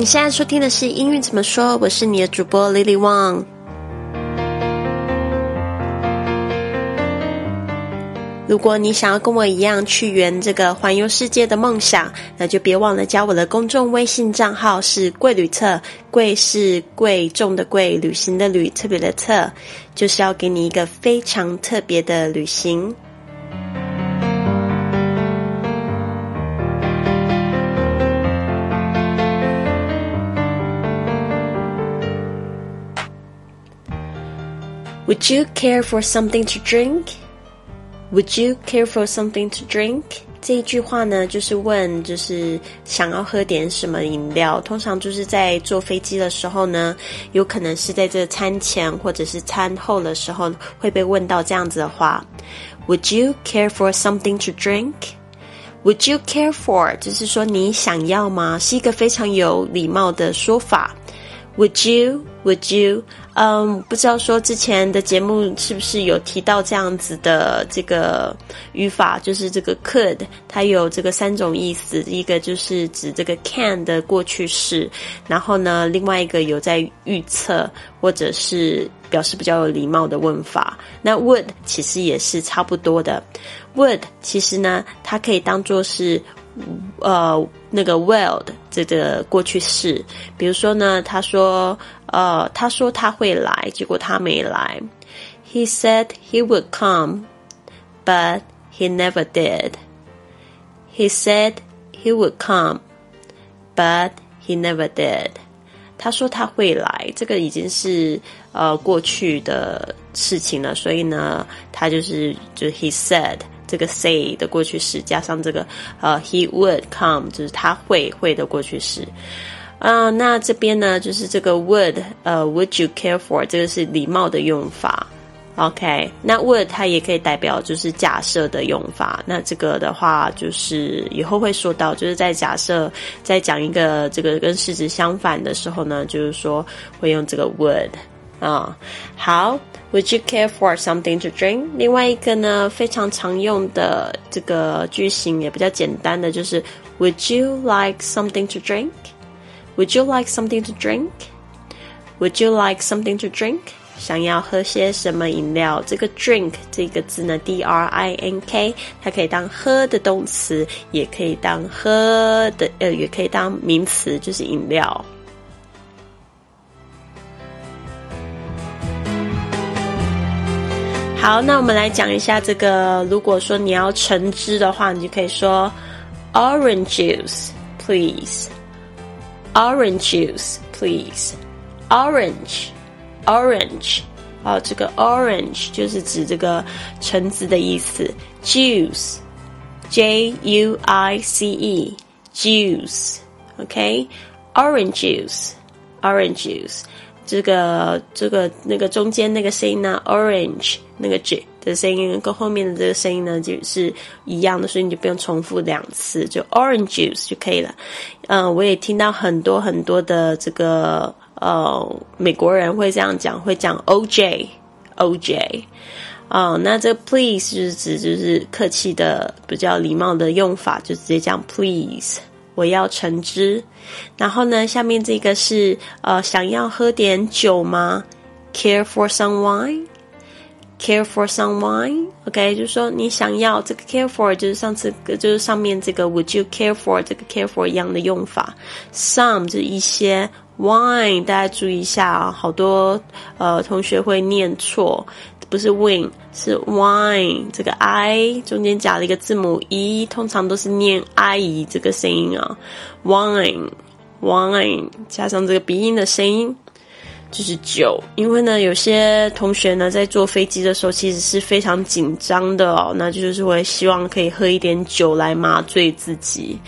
你现在收听的是英语怎么说？我是你的主播 Lily Wang。如果你想要跟我一样去圆这个环游世界的梦想，那就别忘了加我的公众微信账号是“贵旅册”，贵是贵重的贵，旅行的旅，特别的特，就是要给你一个非常特别的旅行。Would you care for something to drink? Would you care for something to drink? 这一句话呢，就是问，就是想要喝点什么饮料。通常就是在坐飞机的时候呢，有可能是在这餐前或者是餐后的时候会被问到这样子的话。Would you care for something to drink? Would you care for？就是说你想要吗？是一个非常有礼貌的说法。Would you? Would you? 嗯，不知道说之前的节目是不是有提到这样子的这个语法，就是这个 could，它有这个三种意思，一个就是指这个 can 的过去式，然后呢，另外一个有在预测或者是表示比较有礼貌的问法。那 would 其实也是差不多的，would 其实呢，它可以当做是。呃，那个 will 的这个过去式，比如说呢，他说，呃，他说他会来，结果他没来。He said he would come, but he never did. He said he would come, but he never did. 他说他会来，这个已经是呃过去的事情了，所以呢，他就是就 he said。这个 say 的过去式加上这个呃 he would come 就是他会会的过去式，啊，那这边呢就是这个 would 呃 would you care for 这个是礼貌的用法，OK，那 would 它也可以代表就是假设的用法，那这个的话就是以后会说到，就是在假设在讲一个这个跟事实相反的时候呢，就是说会用这个 would 啊，好。Would you care for something to drink？另外一个呢，非常常用的这个句型也比较简单的就是 Would you like something to drink？Would you like something to drink？Would you like something to drink？想要喝些什么饮料？这个 drink 这个字呢，D R I N K，它可以当喝的动词，也可以当喝的呃，也可以当名词，就是饮料。好，那我们来讲一下这个。如果说你要橙汁的话，你就可以说 orange juice please。orange juice please。orange orange 哦，这个 orange 就是指这个橙子的意思。juice J U I C E juice OK orange juice orange juice 这个这个那个中间那个声音呢，orange 那个 j 的声音跟后面的这个声音呢就是一样的，所以你就不用重复两次，就 orange juice 就可以了。嗯，我也听到很多很多的这个呃美国人会这样讲，会讲 oj oj。哦，那这 please 就是指就是客气的比较礼貌的用法，就直接讲 please。我要橙汁，然后呢，下面这个是呃，想要喝点酒吗？Care for someone Care for some wine？OK，就是说你想要这个 care for，就是上次就是上面这个 Would you care for 这个 care for 一样的用法。Some 就是一些 wine，大家注意一下啊，好多呃同学会念错。不是 win，是 wine，这个 i 中间加了一个字母 e，通常都是念 i 这个声音啊，wine，wine 加上这个鼻音的声音。就是酒，因为呢，有些同学呢在坐飞机的时候其实是非常紧张的哦，那就是会希望可以喝一点酒来麻醉自己。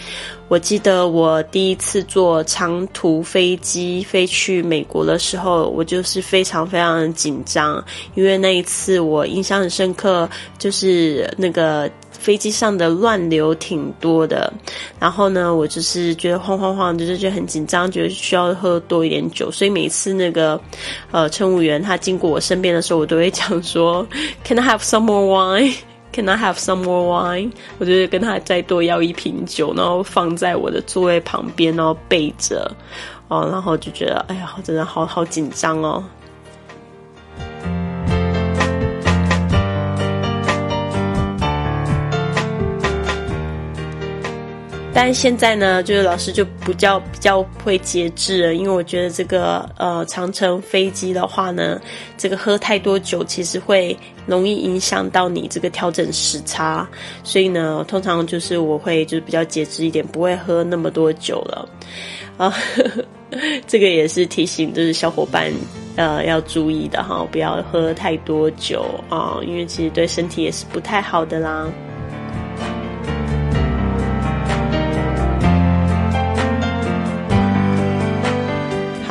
我记得我第一次坐长途飞机飞去美国的时候，我就是非常非常的紧张，因为那一次我印象很深刻，就是那个。飞机上的乱流挺多的，然后呢，我就是觉得慌慌慌，就是觉得很紧张，觉得需要喝多一点酒，所以每次那个呃乘务员他经过我身边的时候，我都会讲说，Can I have some more wine？Can I have some more wine？我就跟他再多要一瓶酒，然后放在我的座位旁边，然后备着。哦，然后就觉得，哎呀，真的好好紧张哦。但现在呢，就是老师就比较比较会节制了，因为我觉得这个呃长城飞机的话呢，这个喝太多酒其实会容易影响到你这个调整时差，所以呢，通常就是我会就是比较节制一点，不会喝那么多酒了啊。这个也是提醒，就是小伙伴呃要注意的哈，不要喝太多酒啊，因为其实对身体也是不太好的啦。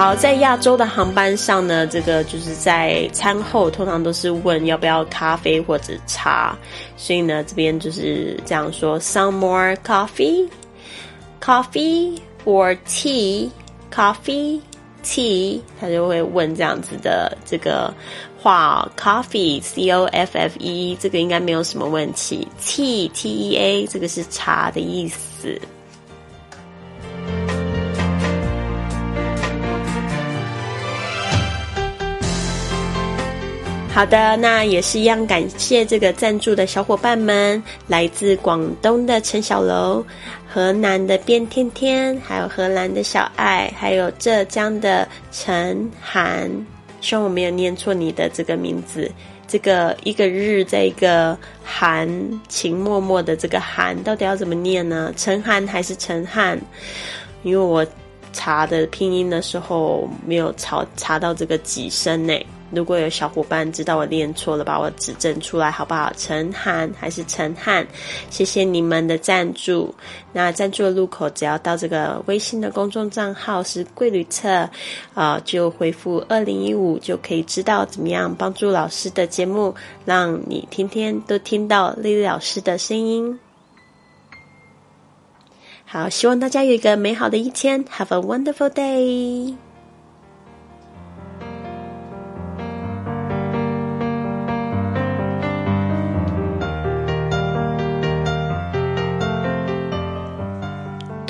好，在亚洲的航班上呢，这个就是在餐后通常都是问要不要咖啡或者茶，所以呢，这边就是这样说：some more coffee，coffee or tea，coffee，tea，他就会问这样子的这个话：coffee，c o f f e，这个应该没有什么问题；tea，t e a，这个是茶的意思。好的，那也是一样，感谢这个赞助的小伙伴们，来自广东的陈小楼，河南的边天天，还有荷兰的小爱，还有浙江的陈涵，希望我没有念错你的这个名字。这个一个日在一个寒，情脉脉的这个寒，到底要怎么念呢？陈涵还是陈汉？因为我查的拼音的时候没有查查到这个几声呢。如果有小伙伴知道我念错了，把我指正出来好不好？陈涵还是陈汉？谢谢你们的赞助。那赞助的入口只要到这个微信的公众账号是“贵旅册”，啊，就回复二零一五就可以知道怎么样帮助老师的节目，让你天天都听到丽丽老师的声音。好，希望大家有一个美好的一天，Have a wonderful day。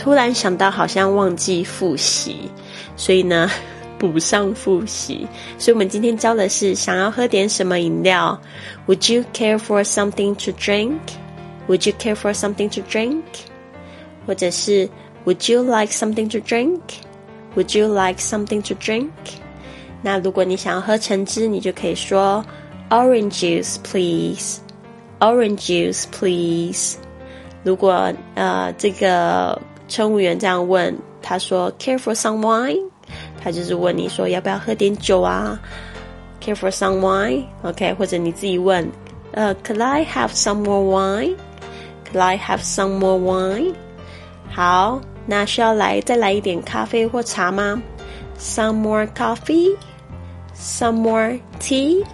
突然想到，好像忘记复习，所以呢，补上复习。所以我们今天教的是想要喝点什么饮料？Would you care for something to drink? Would you care for something to drink? 或者是 Would you like something to drink? Would you like something to drink? 那如果你想要喝橙汁，你就可以说 Orange juice, please. Orange juice, please. 如果呃这个 乘务员这样问，他说：“Care for some wine？” 他就是问你说要不要喝点酒啊？“Care for some wine？”OK，或者你自己问：“呃，Could I have some more wine？”“Could I have some more wine？” 好，那需要来再来一点咖啡或茶吗？“Some more coffee？”“Some more tea？”